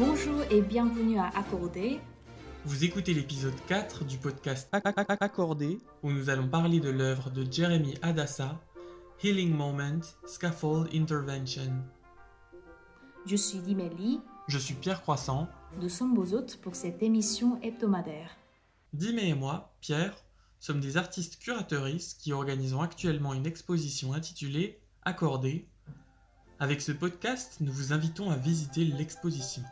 Bonjour et bienvenue à Accordé. Vous écoutez l'épisode 4 du podcast Accordé, où nous allons parler de l'œuvre de Jeremy Adassa, Healing Moment, Scaffold Intervention. Je suis Dimélie. Je suis Pierre Croissant. Nous sommes vos hôtes pour cette émission hebdomadaire. Dimé et moi, Pierre, sommes des artistes curateuristes qui organisons actuellement une exposition intitulée Accordé. Avec ce podcast, nous vous invitons à visiter l'exposition.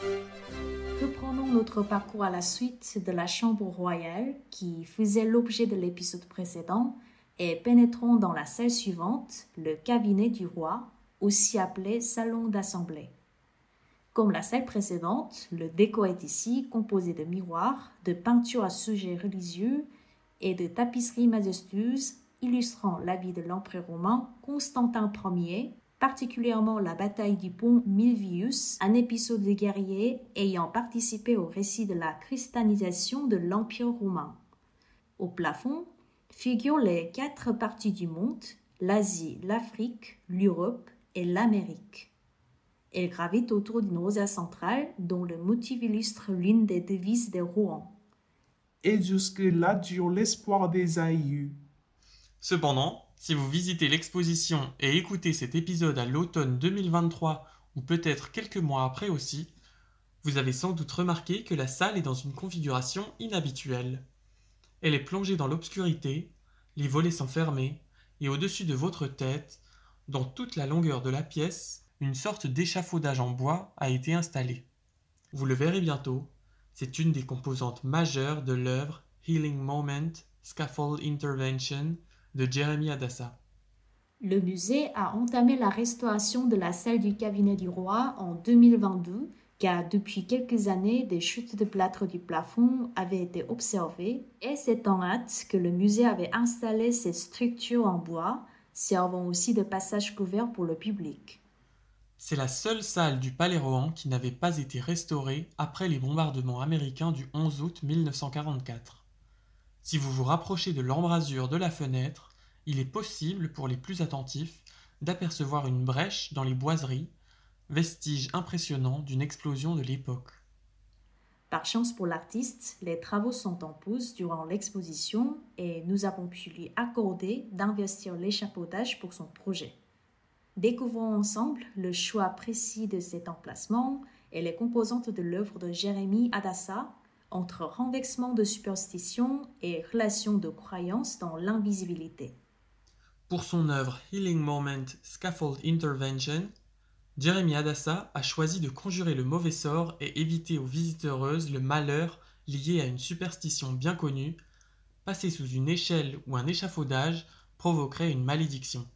Reprenons notre parcours à la suite de la chambre royale qui faisait l'objet de l'épisode précédent et pénétrons dans la salle suivante, le cabinet du roi, aussi appelé salon d'assemblée. Comme la salle précédente, le décor est ici composé de miroirs, de peintures à sujets religieux et de tapisseries majestueuses illustrant la vie de l'empereur romain Constantin Ier, particulièrement la bataille du pont Milvius, un épisode de guerriers ayant participé au récit de la christianisation de l'Empire romain. Au plafond figurent les quatre parties du monde, l'Asie, l'Afrique, l'Europe et l'Amérique. Elle gravite autour d'une rosace centrale dont le motif illustre l'une des devises de Rouen. Et jusque-là dure l'espoir des aïeux. Cependant, si vous visitez l'exposition et écoutez cet épisode à l'automne 2023 ou peut-être quelques mois après aussi, vous avez sans doute remarqué que la salle est dans une configuration inhabituelle. Elle est plongée dans l'obscurité, les volets sont fermés, et au-dessus de votre tête, dans toute la longueur de la pièce, une sorte d'échafaudage en bois a été installé. Vous le verrez bientôt, c'est une des composantes majeures de l'œuvre Healing Moment Scaffold Intervention de Jeremy Adassa. Le musée a entamé la restauration de la salle du cabinet du roi en 2022 car depuis quelques années, des chutes de plâtre du plafond avaient été observées et c'est en hâte que le musée avait installé ces structures en bois, servant aussi de passage couvert pour le public. C'est la seule salle du Palais Rohan qui n'avait pas été restaurée après les bombardements américains du 11 août 1944. Si vous vous rapprochez de l'embrasure de la fenêtre, il est possible pour les plus attentifs d'apercevoir une brèche dans les boiseries vestige impressionnant d'une explosion de l'époque. Par chance pour l'artiste, les travaux sont en pause durant l'exposition et nous avons pu lui accorder d'investir l'échafaudage pour son projet. Découvrons ensemble le choix précis de cet emplacement et les composantes de l'œuvre de Jérémie Adassa entre renversement de superstition et relation de croyance dans l'invisibilité. Pour son œuvre Healing Moment Scaffold Intervention, Jeremy Adassa a choisi de conjurer le mauvais sort et éviter aux visiteuses le malheur lié à une superstition bien connue, passer sous une échelle ou un échafaudage provoquerait une malédiction.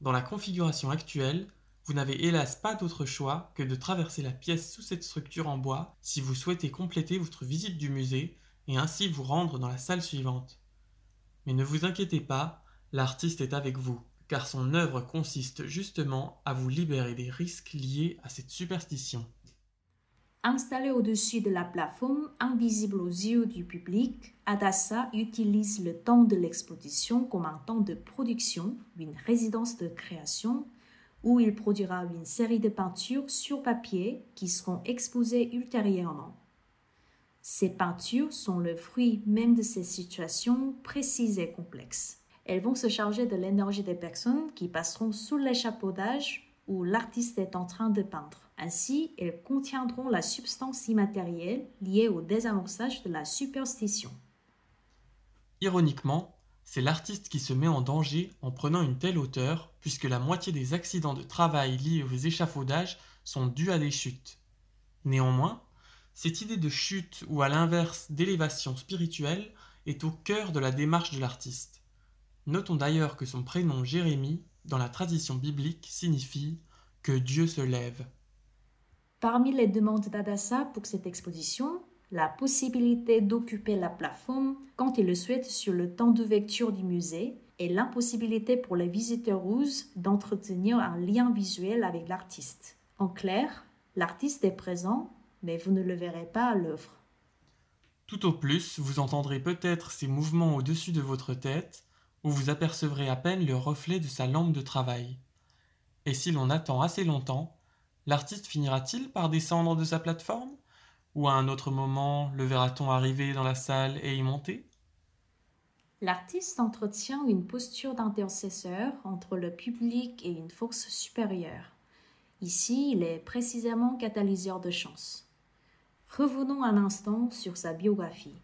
Dans la configuration actuelle, vous n'avez hélas pas d'autre choix que de traverser la pièce sous cette structure en bois si vous souhaitez compléter votre visite du musée et ainsi vous rendre dans la salle suivante. Mais ne vous inquiétez pas, l'artiste est avec vous car son œuvre consiste justement à vous libérer des risques liés à cette superstition. Installé au-dessus de la plafond, invisible aux yeux du public, Adassa utilise le temps de l'exposition comme un temps de production, une résidence de création, où il produira une série de peintures sur papier qui seront exposées ultérieurement. Ces peintures sont le fruit même de ces situations précises et complexes. Elles vont se charger de l'énergie des personnes qui passeront sous l'échafaudage où l'artiste est en train de peindre. Ainsi, elles contiendront la substance immatérielle liée au désamorçage de la superstition. Ironiquement, c'est l'artiste qui se met en danger en prenant une telle hauteur, puisque la moitié des accidents de travail liés aux échafaudages sont dus à des chutes. Néanmoins, cette idée de chute ou à l'inverse d'élévation spirituelle est au cœur de la démarche de l'artiste. Notons d'ailleurs que son prénom Jérémie, dans la tradition biblique, signifie que Dieu se lève. Parmi les demandes d'Adassa pour cette exposition, la possibilité d'occuper la plafond quand il le souhaite sur le temps d'ouverture du musée et l'impossibilité pour les visiteurs russes d'entretenir un lien visuel avec l'artiste. En clair, l'artiste est présent, mais vous ne le verrez pas à l'œuvre. Tout au plus, vous entendrez peut-être ses mouvements au-dessus de votre tête, où vous apercevrez à peine le reflet de sa lampe de travail. Et si l'on attend assez longtemps, L'artiste finira-t-il par descendre de sa plateforme? Ou à un autre moment, le verra-t-on arriver dans la salle et y monter? L'artiste entretient une posture d'intercesseur entre le public et une force supérieure. Ici, il est précisément catalyseur de chance. Revenons un instant sur sa biographie.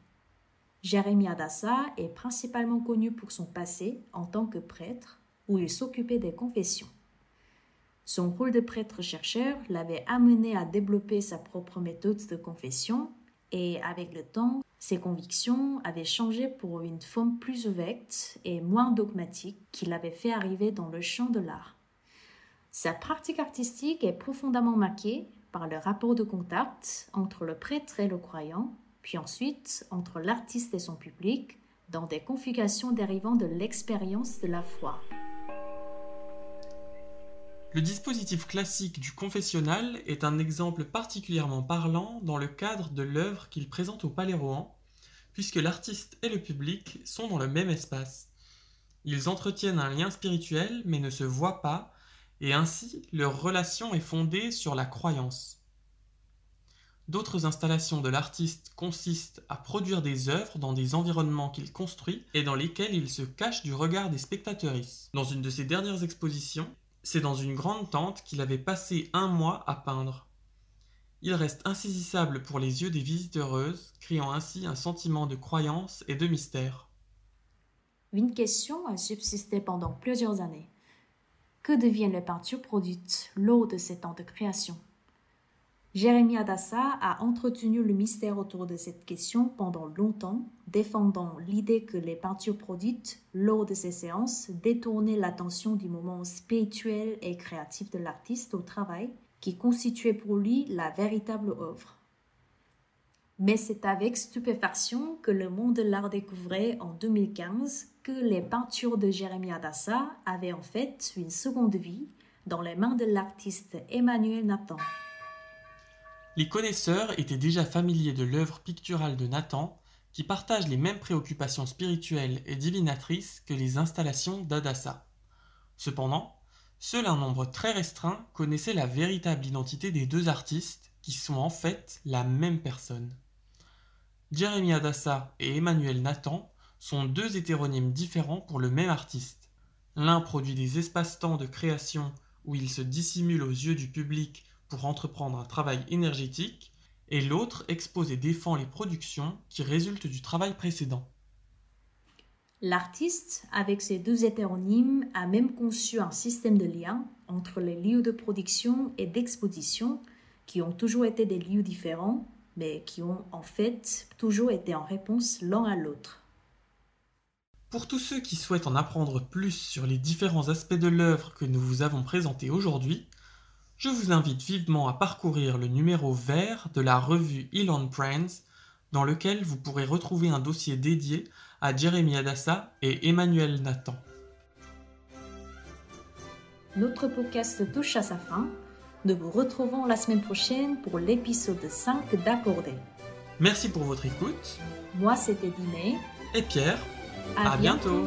Jérémie Adassa est principalement connu pour son passé en tant que prêtre, où il s'occupait des confessions. Son rôle de prêtre-chercheur l'avait amené à développer sa propre méthode de confession, et avec le temps, ses convictions avaient changé pour une forme plus ouverte et moins dogmatique qui l'avait fait arriver dans le champ de l'art. Sa pratique artistique est profondément marquée par le rapport de contact entre le prêtre et le croyant, puis ensuite entre l'artiste et son public, dans des configurations dérivant de l'expérience de la foi. Le dispositif classique du confessionnal est un exemple particulièrement parlant dans le cadre de l'œuvre qu'il présente au Palais Rohan, puisque l'artiste et le public sont dans le même espace. Ils entretiennent un lien spirituel mais ne se voient pas, et ainsi leur relation est fondée sur la croyance. D'autres installations de l'artiste consistent à produire des œuvres dans des environnements qu'il construit et dans lesquels il se cache du regard des spectateurs. Dans une de ses dernières expositions, c'est dans une grande tente qu'il avait passé un mois à peindre. Il reste insaisissable pour les yeux des visiteuses, créant ainsi un sentiment de croyance et de mystère. Une question a subsisté pendant plusieurs années. Que deviennent les peintures produites lors de ces temps de création? Jérémie Adassa a entretenu le mystère autour de cette question pendant longtemps, défendant l'idée que les peintures produites lors de ces séances détournaient l'attention du moment spirituel et créatif de l'artiste au travail, qui constituait pour lui la véritable œuvre. Mais c'est avec stupéfaction que le monde de l'art découvrait en 2015 que les peintures de Jérémie Adassa avaient en fait une seconde vie dans les mains de l'artiste Emmanuel Nathan. Les connaisseurs étaient déjà familiers de l'œuvre picturale de Nathan, qui partage les mêmes préoccupations spirituelles et divinatrices que les installations d'Adassa. Cependant, seul un nombre très restreint connaissait la véritable identité des deux artistes, qui sont en fait la même personne. Jeremy Adassa et Emmanuel Nathan sont deux hétéronymes différents pour le même artiste. L'un produit des espaces-temps de création où il se dissimule aux yeux du public pour entreprendre un travail énergétique, et l'autre expose et défend les productions qui résultent du travail précédent. L'artiste, avec ses deux hétéronymes, a même conçu un système de lien entre les lieux de production et d'exposition qui ont toujours été des lieux différents, mais qui ont en fait toujours été en réponse l'un à l'autre. Pour tous ceux qui souhaitent en apprendre plus sur les différents aspects de l'œuvre que nous vous avons présenté aujourd'hui, je vous invite vivement à parcourir le numéro vert de la revue Elon Prince, dans lequel vous pourrez retrouver un dossier dédié à Jérémy Adassa et Emmanuel Nathan. Notre podcast touche à sa fin. Nous vous retrouvons la semaine prochaine pour l'épisode 5 d'Accordé. Merci pour votre écoute. Moi, c'était Diné. Et Pierre. À, bientôt.